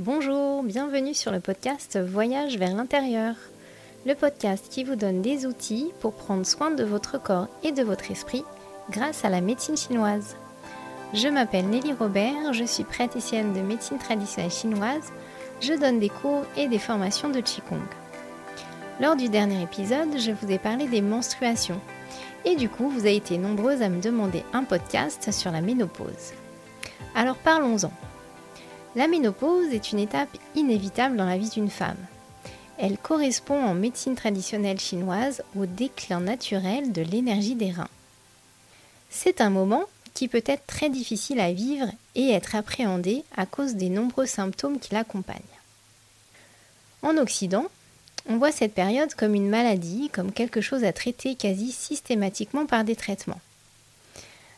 Bonjour, bienvenue sur le podcast Voyage vers l'intérieur, le podcast qui vous donne des outils pour prendre soin de votre corps et de votre esprit grâce à la médecine chinoise. Je m'appelle Nelly Robert, je suis praticienne de médecine traditionnelle chinoise, je donne des cours et des formations de Qigong. Lors du dernier épisode, je vous ai parlé des menstruations et du coup, vous avez été nombreuses à me demander un podcast sur la ménopause. Alors parlons-en. La ménopause est une étape inévitable dans la vie d'une femme. Elle correspond en médecine traditionnelle chinoise au déclin naturel de l'énergie des reins. C'est un moment qui peut être très difficile à vivre et être appréhendé à cause des nombreux symptômes qui l'accompagnent. En Occident, on voit cette période comme une maladie, comme quelque chose à traiter quasi systématiquement par des traitements.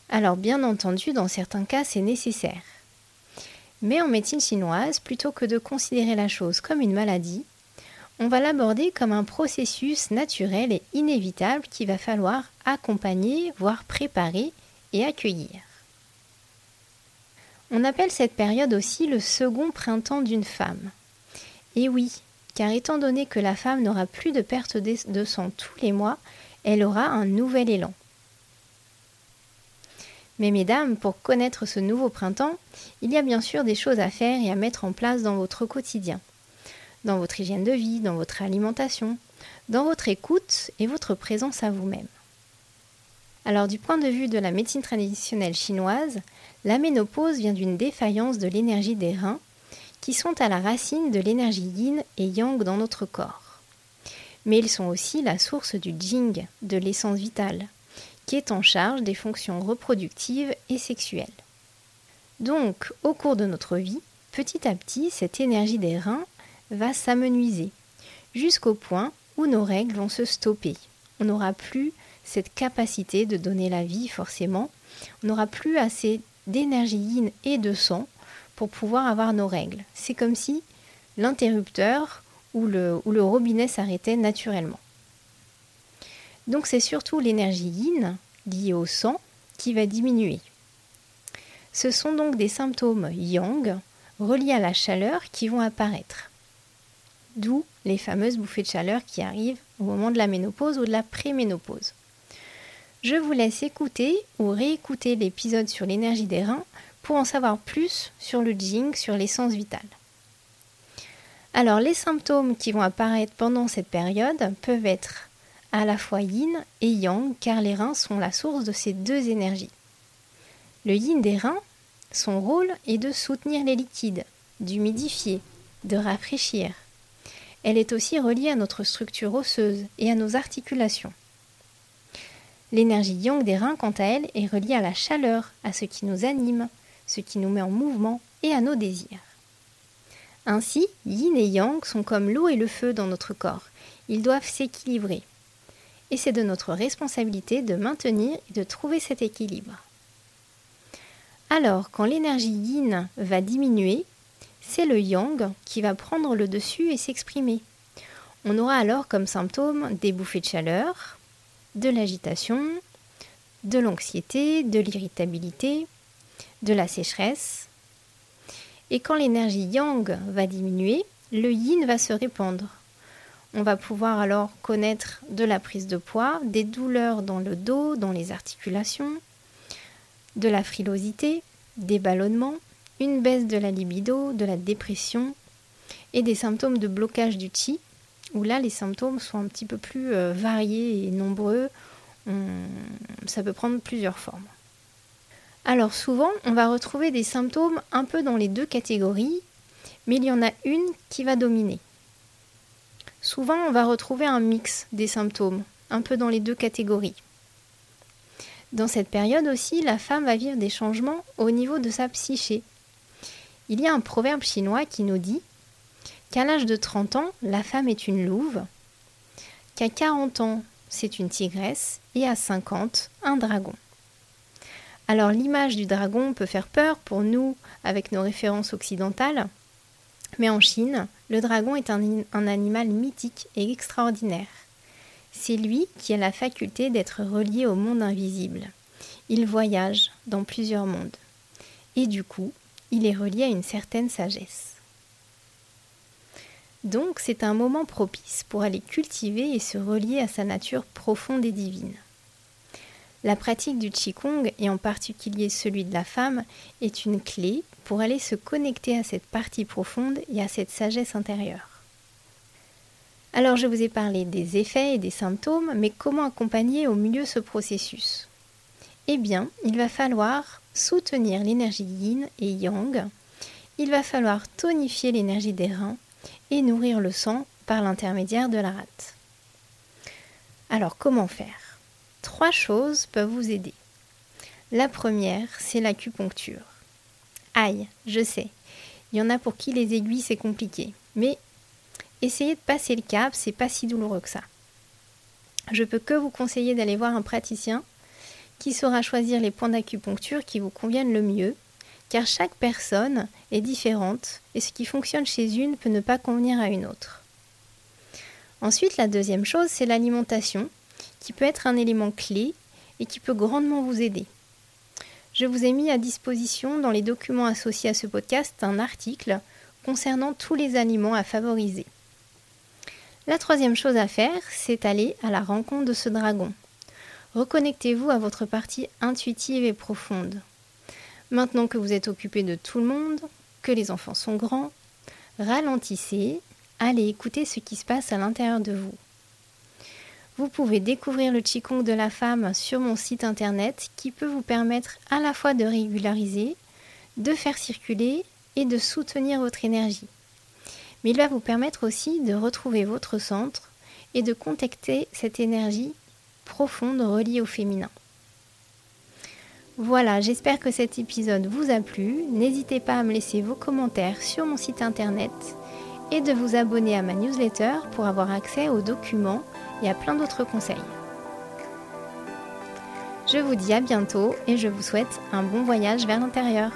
Alors bien entendu, dans certains cas, c'est nécessaire. Mais en médecine chinoise, plutôt que de considérer la chose comme une maladie, on va l'aborder comme un processus naturel et inévitable qu'il va falloir accompagner, voire préparer et accueillir. On appelle cette période aussi le second printemps d'une femme. Et oui, car étant donné que la femme n'aura plus de perte de sang tous les mois, elle aura un nouvel élan. Mais mesdames, pour connaître ce nouveau printemps, il y a bien sûr des choses à faire et à mettre en place dans votre quotidien, dans votre hygiène de vie, dans votre alimentation, dans votre écoute et votre présence à vous-même. Alors du point de vue de la médecine traditionnelle chinoise, la ménopause vient d'une défaillance de l'énergie des reins qui sont à la racine de l'énergie yin et yang dans notre corps. Mais ils sont aussi la source du jing, de l'essence vitale, qui est en charge des fonctions reproductives et sexuelles. Donc, au cours de notre vie, petit à petit, cette énergie des reins va s'amenuiser, jusqu'au point où nos règles vont se stopper. On n'aura plus cette capacité de donner la vie, forcément. On n'aura plus assez d'énergie yin et de sang pour pouvoir avoir nos règles. C'est comme si l'interrupteur ou le, robinet s'arrêtait naturellement. Donc c'est surtout l'énergie yin liée au sang qui va diminuer. Ce sont donc des symptômes yang reliés à la chaleur qui vont apparaître. D'où les fameuses bouffées de chaleur qui arrivent au moment de la ménopause ou de la préménopause. Je vous laisse écouter ou réécouter l'épisode sur l'énergie des reins pour en savoir plus sur le Jing, sur l'essence vitale. Alors les symptômes qui vont apparaître pendant cette période peuvent être à la fois yin et yang, car les reins sont la source de ces deux énergies. Le yin des reins, son rôle est de soutenir les liquides, d'humidifier, de rafraîchir. Elle est aussi reliée à notre structure osseuse et à nos articulations. L'énergie yang des reins, quant à elle, est reliée à la chaleur, à ce qui nous anime, ce qui nous met en mouvement et à nos désirs. Ainsi, yin et yang sont comme l'eau et le feu dans notre corps. Ils doivent s'équilibrer et c'est de notre responsabilité de maintenir et de trouver cet équilibre. Alors, quand l'énergie yin va diminuer, c'est le yang qui va prendre le dessus et s'exprimer. On aura alors comme symptômes des bouffées de chaleur, de l'agitation, de l'anxiété, de l'irritabilité, de la sécheresse. Et quand l'énergie yang va diminuer, le yin va se répandre. On va pouvoir alors connaître de la prise de poids, des douleurs dans le dos, dans les articulations, de la frilosité, des ballonnements, une baisse de la libido, de la dépression et des symptômes de blocage du chi, où là les symptômes sont un petit peu plus euh, variés et nombreux. ça peut prendre plusieurs formes. Alors souvent, on va retrouver des symptômes un peu dans les deux catégories, mais il y en a une qui va dominer. Souvent, on va retrouver un mix des symptômes, un peu dans les deux catégories. Dans cette période aussi, la femme va vivre des changements au niveau de sa psyché. Il y a un proverbe chinois qui nous dit qu'à l'âge de 30 ans, la femme est une louve, qu'à 40 ans, c'est une tigresse, et à 50, un dragon. Alors l'image du dragon peut faire peur pour nous avec nos références occidentales, mais en Chine, le dragon est un, animal mythique et extraordinaire. C'est lui qui a la faculté d'être relié au monde invisible. Il voyage dans plusieurs mondes. Et du coup, il est relié à une certaine sagesse. Donc c'est un moment propice pour aller cultiver et se relier à sa nature profonde et divine. La pratique du Qigong, et en particulier celui de la femme, est une clé pour aller se connecter à cette partie profonde et à cette sagesse intérieure. Alors je vous ai parlé des effets et des symptômes, mais comment accompagner au milieu ce processus? Eh bien, il va falloir soutenir l'énergie yin et yang, il va falloir tonifier l'énergie des reins et nourrir le sang par l'intermédiaire de la rate. Alors comment faire? Trois choses peuvent vous aider. La première, c'est l'acupuncture. Aïe, je sais, il y en a pour qui les aiguilles c'est compliqué, mais essayez de passer le cap, c'est pas si douloureux que ça. Je peux que vous conseiller d'aller voir un praticien qui saura choisir les points d'acupuncture qui vous conviennent le mieux, car chaque personne est différente et ce qui fonctionne chez une peut ne pas convenir à une autre. Ensuite, la deuxième chose, c'est l'alimentation qui peut être un élément clé et qui peut grandement vous aider. Je vous ai mis à disposition dans les documents associés à ce podcast un article concernant tous les aliments à favoriser. La troisième chose à faire, c'est aller à la rencontre de ce dragon. Reconnectez-vous à votre partie intuitive et profonde. Maintenant que vous êtes occupé de tout le monde, que les enfants sont grands, ralentissez, allez écouter ce qui se passe à l'intérieur de vous. Vous pouvez découvrir le Qigong de la femme sur mon site internet qui peut vous permettre à la fois de régulariser, de faire circuler et de soutenir votre énergie. Mais il va vous permettre aussi de retrouver votre centre et de contacter cette énergie profonde reliée au féminin. Voilà, j'espère que cet épisode vous a plu. N'hésitez pas à me laisser vos commentaires sur mon site internet et de vous abonner à ma newsletter pour avoir accès aux documents et à plein d'autres conseils. Je vous dis à bientôt et je vous souhaite un bon voyage vers l'intérieur.